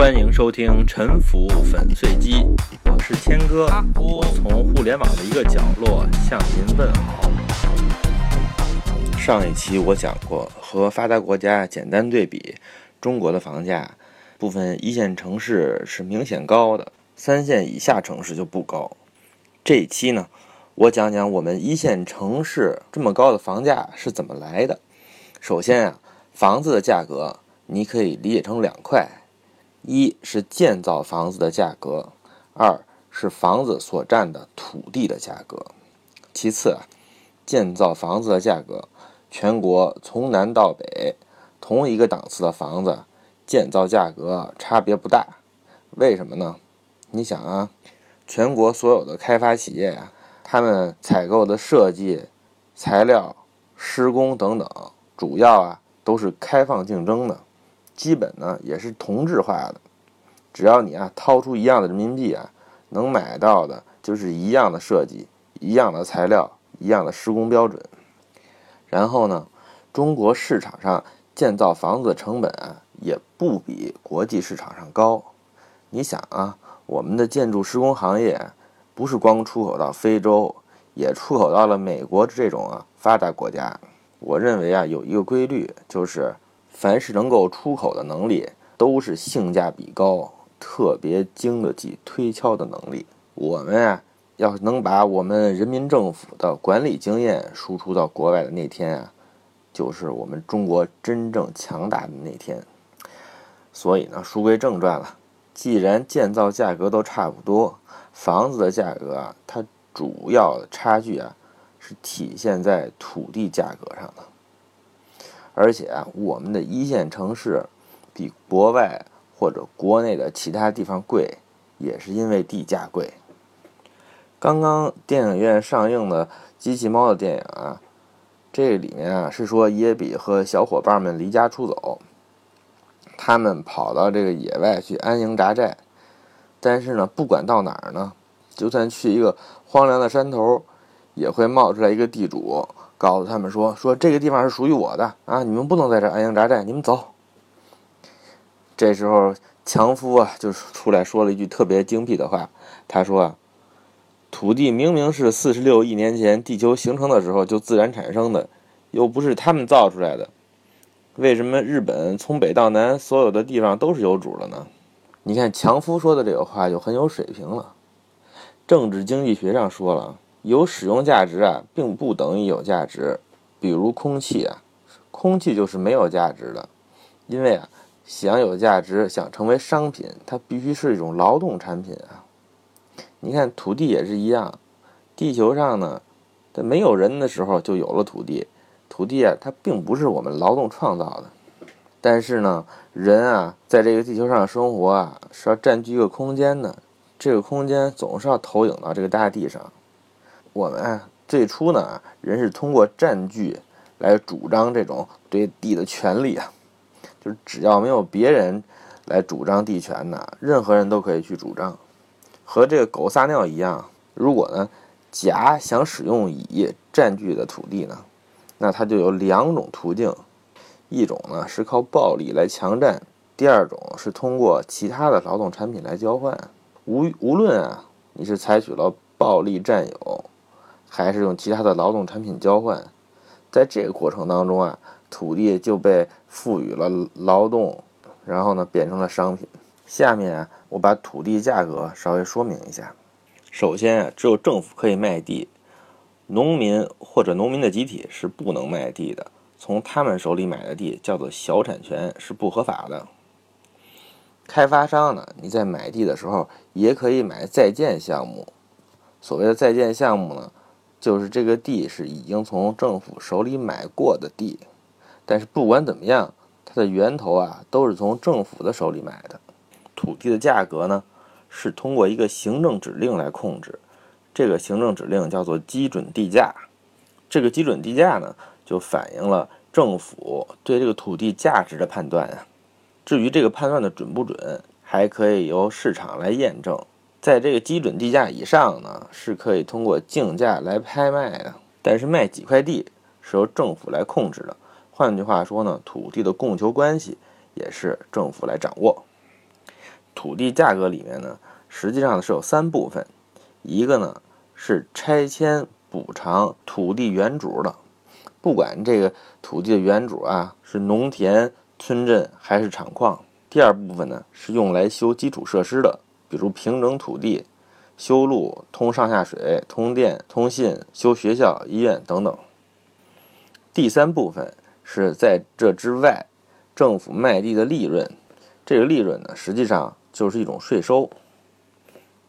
欢迎收听《沉浮粉碎机》，我是谦哥，我从互联网的一个角落向您问好。上一期我讲过，和发达国家简单对比，中国的房价，部分一线城市是明显高的，三线以下城市就不高。这一期呢，我讲讲我们一线城市这么高的房价是怎么来的。首先啊，房子的价格你可以理解成两块。一是建造房子的价格，二是房子所占的土地的价格。其次啊，建造房子的价格，全国从南到北，同一个档次的房子，建造价格差别不大。为什么呢？你想啊，全国所有的开发企业啊，他们采购的设计、材料、施工等等，主要啊都是开放竞争的。基本呢也是同质化的，只要你啊掏出一样的人民币啊，能买到的就是一样的设计、一样的材料、一样的施工标准。然后呢，中国市场上建造房子的成本啊也不比国际市场上高。你想啊，我们的建筑施工行业不是光出口到非洲，也出口到了美国这种啊发达国家。我认为啊有一个规律就是。凡是能够出口的能力，都是性价比高、特别经得起推敲的能力。我们啊，要是能把我们人民政府的管理经验输出到国外的那天啊，就是我们中国真正强大的那天。所以呢，书归正传了。既然建造价格都差不多，房子的价格啊，它主要的差距啊，是体现在土地价格上的。而且啊，我们的一线城市比国外或者国内的其他地方贵，也是因为地价贵。刚刚电影院上映的《机器猫》的电影啊，这里面啊是说耶比和小伙伴们离家出走，他们跑到这个野外去安营扎寨。但是呢，不管到哪儿呢，就算去一个荒凉的山头，也会冒出来一个地主。告诉他们说：“说这个地方是属于我的啊，你们不能在这安营扎寨，你们走。”这时候，强夫啊就出来说了一句特别精辟的话，他说：“啊，土地明明是四十六亿年前地球形成的时候就自然产生的，又不是他们造出来的，为什么日本从北到南所有的地方都是有主的呢？”你看，强夫说的这个话就很有水平了。政治经济学上说了。有使用价值啊，并不等于有价值。比如空气啊，空气就是没有价值的，因为啊，想有价值，想成为商品，它必须是一种劳动产品啊。你看土地也是一样，地球上呢，在没有人的时候就有了土地，土地啊，它并不是我们劳动创造的。但是呢，人啊，在这个地球上生活啊，是要占据一个空间的，这个空间总是要投影到这个大地上。我们啊，最初呢，人是通过占据来主张这种对地的权利啊，就是只要没有别人来主张地权呢，任何人都可以去主张。和这个狗撒尿一样，如果呢甲想使用乙占据的土地呢，那他就有两种途径，一种呢是靠暴力来强占，第二种是通过其他的劳动产品来交换。无无论啊，你是采取了暴力占有。还是用其他的劳动产品交换，在这个过程当中啊，土地就被赋予了劳动，然后呢变成了商品。下面啊，我把土地价格稍微说明一下。首先啊，只有政府可以卖地，农民或者农民的集体是不能卖地的。从他们手里买的地叫做小产权，是不合法的。开发商呢，你在买地的时候也可以买在建项目。所谓的在建项目呢。就是这个地是已经从政府手里买过的地，但是不管怎么样，它的源头啊都是从政府的手里买的。土地的价格呢是通过一个行政指令来控制，这个行政指令叫做基准地价。这个基准地价呢就反映了政府对这个土地价值的判断啊。至于这个判断的准不准，还可以由市场来验证。在这个基准地价以上呢，是可以通过竞价来拍卖的。但是卖几块地是由政府来控制的。换句话说呢，土地的供求关系也是政府来掌握。土地价格里面呢，实际上是有三部分，一个呢是拆迁补偿土地原主的，不管这个土地的原主啊是农田、村镇还是厂矿。第二部分呢是用来修基础设施的，比如平整土地、修路、通上下水、通电、通信、修学校、医院等等。第三部分是在这之外，政府卖地的利润，这个利润呢实际上就是一种税收。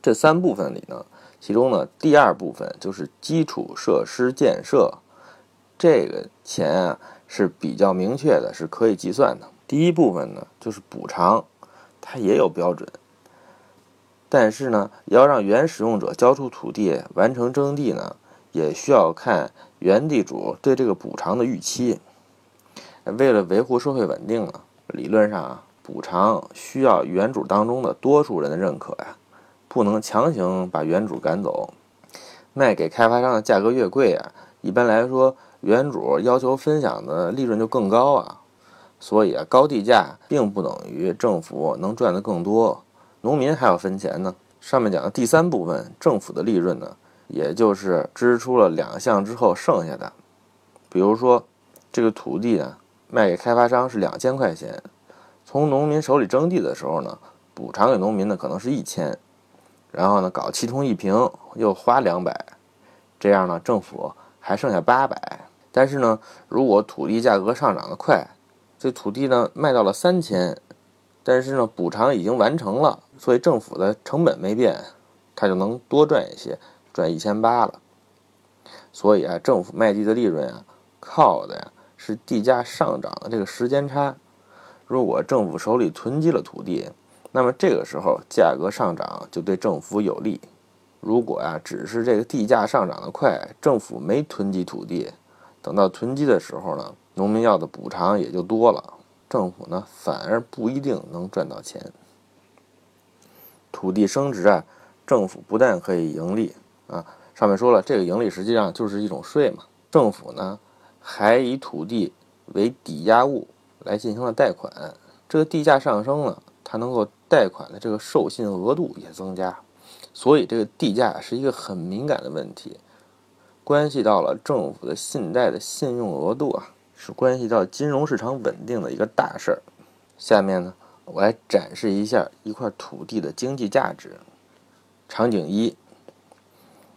这三部分里呢，其中呢第二部分就是基础设施建设，这个钱啊是比较明确的，是可以计算的。第一部分呢，就是补偿，它也有标准，但是呢，要让原使用者交出土地完成征地呢，也需要看原地主对这个补偿的预期。为了维护社会稳定呢，理论上啊，补偿需要原主当中的多数人的认可呀，不能强行把原主赶走。卖给开发商的价格越贵啊，一般来说，原主要求分享的利润就更高啊。所以啊，高地价并不等于政府能赚得更多，农民还要分钱呢。上面讲的第三部分，政府的利润呢，也就是支出了两项之后剩下的。比如说，这个土地呢，卖给开发商是两千块钱，从农民手里征地的时候呢，补偿给农民的可能是一千，然后呢，搞七通一平又花两百，这样呢，政府还剩下八百。但是呢，如果土地价格上涨的快，这土地呢卖到了三千，但是呢补偿已经完成了，所以政府的成本没变，他就能多赚一些，赚一千八了。所以啊，政府卖地的利润啊，靠的呀是地价上涨的这个时间差。如果政府手里囤积了土地，那么这个时候价格上涨就对政府有利。如果呀只是这个地价上涨的快，政府没囤积土地，等到囤积的时候呢？农民要的补偿也就多了，政府呢反而不一定能赚到钱。土地升值啊，政府不但可以盈利啊，上面说了，这个盈利实际上就是一种税嘛。政府呢还以土地为抵押物来进行了贷款，这个地价上升了，它能够贷款的这个授信额度也增加，所以这个地价是一个很敏感的问题，关系到了政府的信贷的信用额度啊。是关系到金融市场稳定的一个大事儿。下面呢，我来展示一下一块土地的经济价值。场景一：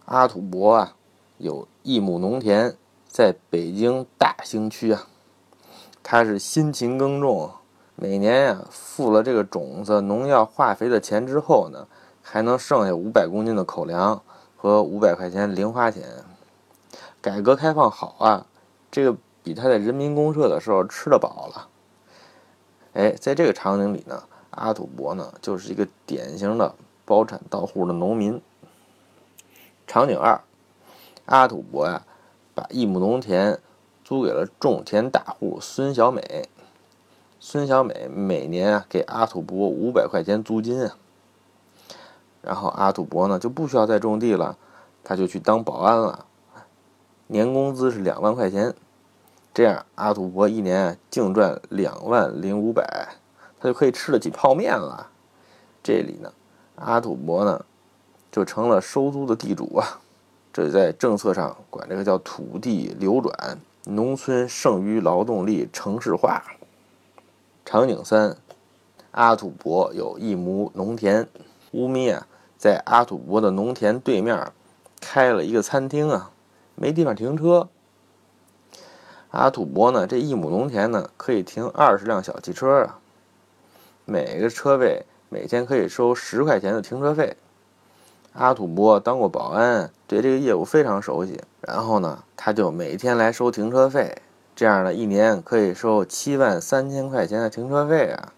阿土伯啊，有一亩农田在北京大兴区啊，他是辛勤耕种，每年呀付了这个种子、农药、化肥的钱之后呢，还能剩下五百公斤的口粮和五百块钱零花钱。改革开放好啊，这个。比他在人民公社的时候吃得饱了。哎，在这个场景里呢，阿土伯呢就是一个典型的包产到户的农民。场景二，阿土伯呀，把一亩农田租给了种田大户孙小美。孙小美每年啊给阿土伯五百块钱租金啊。然后阿土伯呢就不需要再种地了，他就去当保安了，年工资是两万块钱。这样，阿土伯一年净赚两万零五百，他就可以吃得起泡面了。这里呢，阿土伯呢就成了收租的地主啊。这在政策上管这个叫土地流转，农村剩余劳动力城市化。场景三，阿土伯有一亩农田，乌咪啊在阿土伯的农田对面开了一个餐厅啊，没地方停车。阿土伯呢，这一亩农田呢，可以停二十辆小汽车啊，每个车位每天可以收十块钱的停车费。阿土伯当过保安，对这个业务非常熟悉。然后呢，他就每天来收停车费，这样呢，一年可以收七万三千块钱的停车费啊！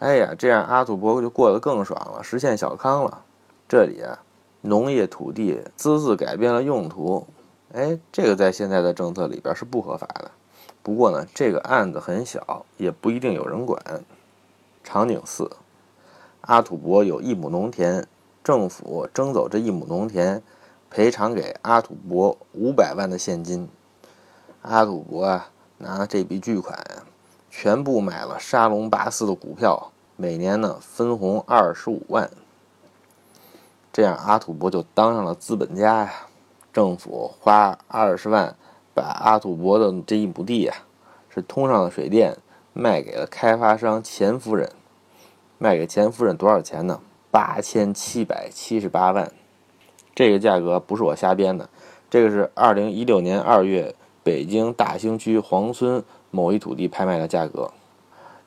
哎呀，这样阿土伯就过得更爽了，实现小康了。这里啊，农业土地私自改变了用途。哎，这个在现在的政策里边是不合法的。不过呢，这个案子很小，也不一定有人管。场景四，阿土伯有一亩农田，政府征走这一亩农田，赔偿给阿土伯五百万的现金。阿土伯啊，拿这笔巨款，全部买了沙龙巴斯的股票，每年呢分红二十五万。这样阿土伯就当上了资本家呀。政府花二十万把阿土伯的这一亩地呀，是通上了水电，卖给了开发商钱夫人。卖给钱夫人多少钱呢？八千七百七十八万。这个价格不是我瞎编的，这个是二零一六年二月北京大兴区黄村某一土地拍卖的价格。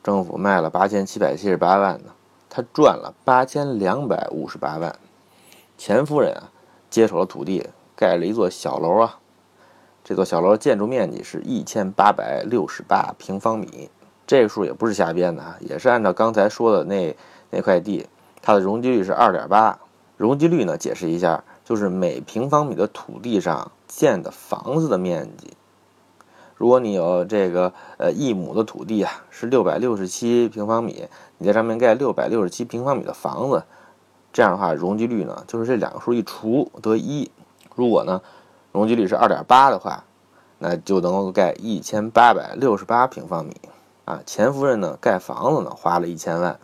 政府卖了八千七百七十八万呢，他赚了八千两百五十八万。钱夫人啊，接手了土地。盖了一座小楼啊，这座小楼建筑面积是一千八百六十八平方米，这个数也不是瞎编的啊，也是按照刚才说的那那块地，它的容积率是二点八。容积率呢，解释一下，就是每平方米的土地上建的房子的面积。如果你有这个呃一亩的土地啊，是六百六十七平方米，你在上面盖六百六十七平方米的房子，这样的话容积率呢，就是这两个数一除得一。如果呢，容积率是二点八的话，那就能够盖一千八百六十八平方米啊。钱夫人呢，盖房子呢花了一千万，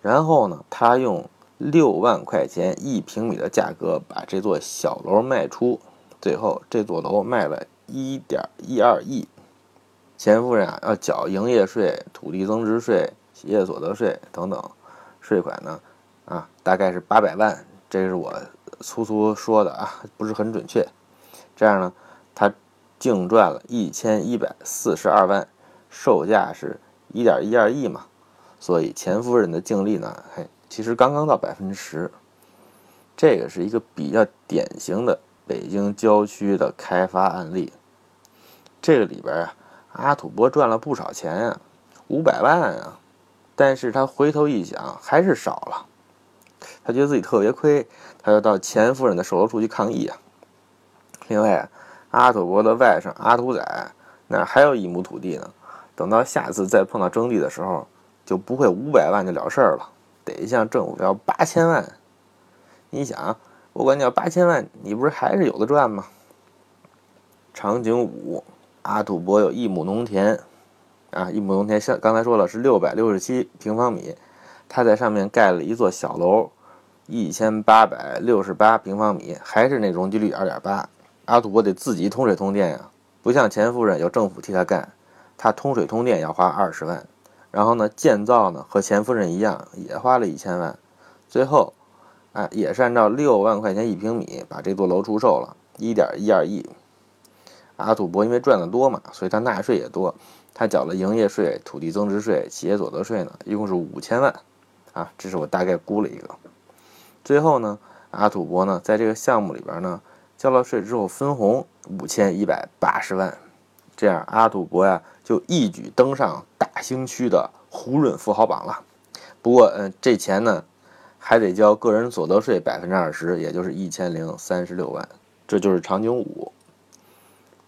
然后呢，他用六万块钱一平米的价格把这座小楼卖出，最后这座楼卖了一点一二亿。钱夫人啊，要缴营业税、土地增值税、企业所得税等等税款呢，啊，大概是八百万，这是我。粗粗说的啊，不是很准确。这样呢，他净赚了一千一百四十二万，售价是一点一二亿嘛，所以钱夫人的净利呢，嘿，其实刚刚到百分之十。这个是一个比较典型的北京郊区的开发案例。这个里边啊，阿土伯赚了不少钱啊，五百万啊，但是他回头一想，还是少了。他觉得自己特别亏，他就到钱夫人的售楼处去抗议啊。另外，阿土伯的外甥阿土仔那还有一亩土地呢，等到下次再碰到征地的时候，就不会五百万就了事儿了，得向政府要八千万。你想，我管你要八千万，你不是还是有的赚吗？场景五，阿土伯有一亩农田，啊，一亩农田像刚才说了是六百六十七平方米。他在上面盖了一座小楼，一千八百六十八平方米，还是那容积率二点八。阿土伯得自己通水通电呀，不像钱夫人有政府替他干，他通水通电要花二十万，然后呢建造呢和钱夫人一样也花了一千万，最后，哎也是按照六万块钱一平米把这座楼出售了，一点一二亿。阿土伯因为赚的多嘛，所以他纳税也多，他缴了营业税、土地增值税、企业所得税呢，一共是五千万。啊，这是我大概估了一个。最后呢，阿土伯呢，在这个项目里边呢，交了税之后分红五千一百八十万，这样阿土伯呀就一举登上大兴区的胡润富豪榜了。不过，嗯，这钱呢还得交个人所得税百分之二十，也就是一千零三十六万。这就是场景五。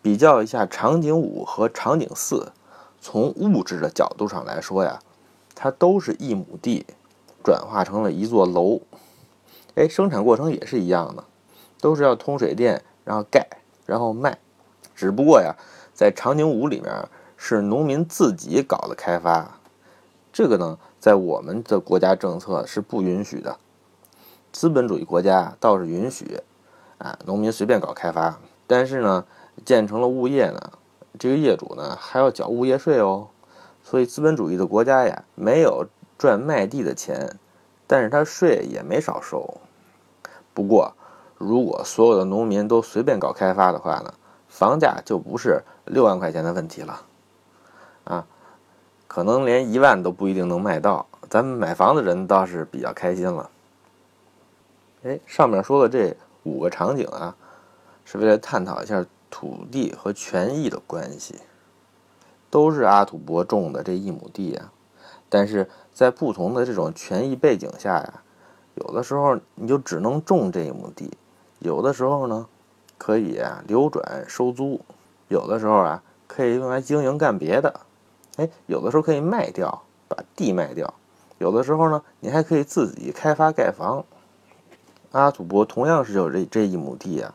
比较一下场景五和场景四，从物质的角度上来说呀，它都是一亩地。转化成了一座楼，哎，生产过程也是一样的，都是要通水电，然后盖，然后卖。只不过呀，在场景五里面是农民自己搞的开发，这个呢，在我们的国家政策是不允许的。资本主义国家倒是允许，啊，农民随便搞开发。但是呢，建成了物业呢，这个业主呢还要缴物业税哦。所以资本主义的国家呀，没有。赚卖地的钱，但是他税也没少收。不过，如果所有的农民都随便搞开发的话呢，房价就不是六万块钱的问题了，啊，可能连一万都不一定能卖到。咱们买房的人倒是比较开心了。哎，上面说的这五个场景啊，是为了探讨一下土地和权益的关系。都是阿土伯种的这一亩地啊。但是在不同的这种权益背景下呀，有的时候你就只能种这一亩地，有的时候呢，可以流转收租，有的时候啊可以用来经营干别的，哎，有的时候可以卖掉，把地卖掉，有的时候呢，你还可以自己开发盖房。阿土伯同样是有这这一亩地啊，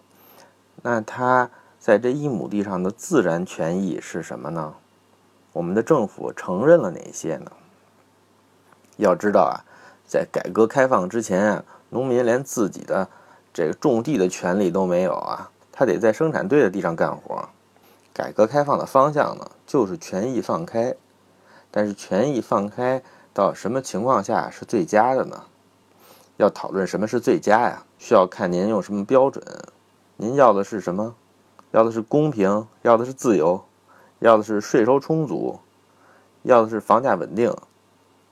那他在这一亩地上的自然权益是什么呢？我们的政府承认了哪些呢？要知道啊，在改革开放之前啊，农民连自己的这个种地的权利都没有啊，他得在生产队的地上干活。改革开放的方向呢，就是权益放开，但是权益放开到什么情况下是最佳的呢？要讨论什么是最佳呀，需要看您用什么标准。您要的是什么？要的是公平，要的是自由，要的是税收充足，要的是房价稳定，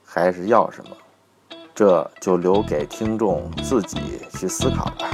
还是要什么？这就留给听众自己去思考吧。